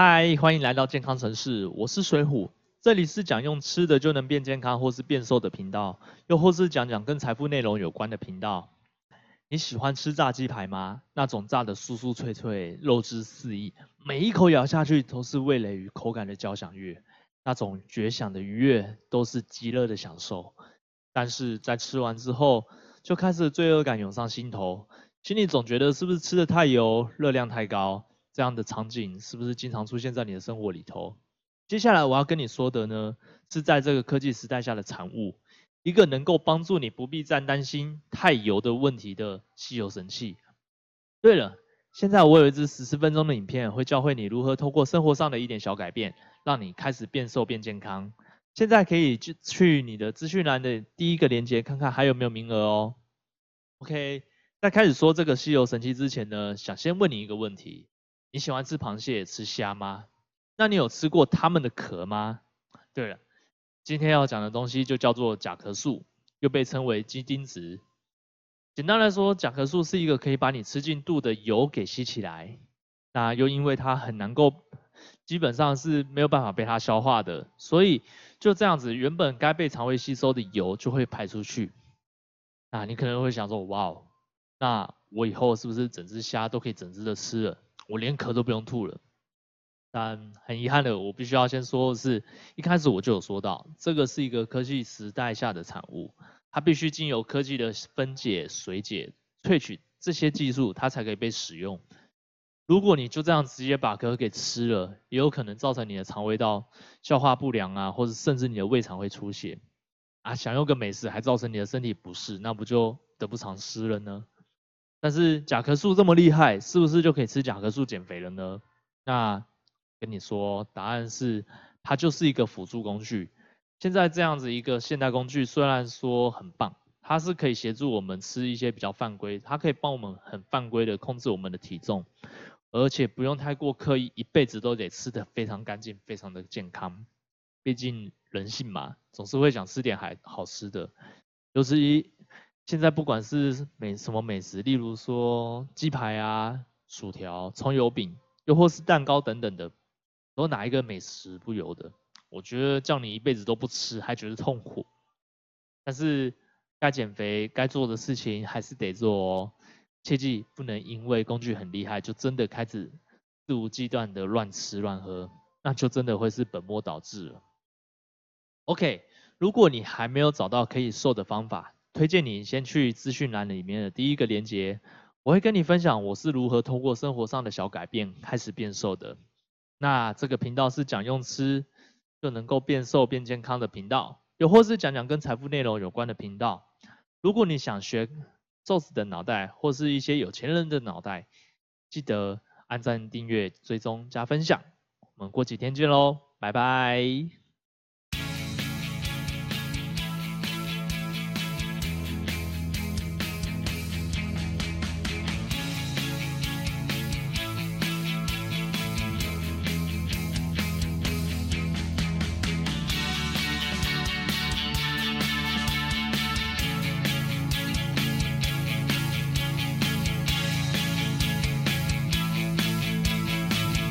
嗨，欢迎来到健康城市，我是水虎，这里是讲用吃的就能变健康或是变瘦的频道，又或是讲讲跟财富内容有关的频道。你喜欢吃炸鸡排吗？那种炸的酥酥脆脆，肉汁四溢，每一口咬下去都是味蕾与口感的交响乐，那种绝响的愉悦都是极乐的享受。但是在吃完之后，就开始罪恶感涌上心头，心里总觉得是不是吃的太油，热量太高？这样的场景是不是经常出现在你的生活里头？接下来我要跟你说的呢，是在这个科技时代下的产物，一个能够帮助你不必再担心太油的问题的吸油神器。对了，现在我有一支十四分钟的影片，会教会你如何通过生活上的一点小改变，让你开始变瘦变健康。现在可以去去你的资讯栏的第一个链接，看看还有没有名额哦。OK，在开始说这个吸油神器之前呢，想先问你一个问题。你喜欢吃螃蟹、吃虾吗？那你有吃过它们的壳吗？对了，今天要讲的东西就叫做甲壳素，又被称为鸡丁质。简单来说，甲壳素是一个可以把你吃进肚的油给吸起来，那又因为它很难够，基本上是没有办法被它消化的，所以就这样子，原本该被肠胃吸收的油就会排出去。那你可能会想说，哇哦，那我以后是不是整只虾都可以整只的吃了？我连壳都不用吐了，但很遗憾的，我必须要先说的是，一开始我就有说到，这个是一个科技时代下的产物，它必须经由科技的分解、水解、萃取这些技术，它才可以被使用。如果你就这样直接把壳给吃了，也有可能造成你的肠胃道消化不良啊，或者甚至你的胃肠会出血啊，享用个美食还造成你的身体不适，那不就得不偿失了呢？但是甲壳素这么厉害，是不是就可以吃甲壳素减肥了呢？那跟你说，答案是它就是一个辅助工具。现在这样子一个现代工具，虽然说很棒，它是可以协助我们吃一些比较犯规，它可以帮我们很犯规的控制我们的体重，而且不用太过刻意，一辈子都得吃的非常干净，非常的健康。毕竟人性嘛，总是会想吃点还好吃的，尤其。现在不管是美什么美食，例如说鸡排啊、薯条、葱油饼，又或是蛋糕等等的，有哪一个美食不油的？我觉得叫你一辈子都不吃，还觉得痛苦。但是该减肥该做的事情还是得做哦，切记不能因为工具很厉害，就真的开始肆无忌惮的乱吃乱喝，那就真的会是本末倒置了。OK，如果你还没有找到可以瘦的方法，推荐你先去资讯栏里面的第一个链接，我会跟你分享我是如何通过生活上的小改变开始变瘦的。那这个频道是讲用吃就能够变瘦变健康的频道，又或是讲讲跟财富内容有关的频道。如果你想学瘦子的脑袋，或是一些有钱人的脑袋，记得按赞、订阅、追踪、加分享。我们过几天见喽，拜拜。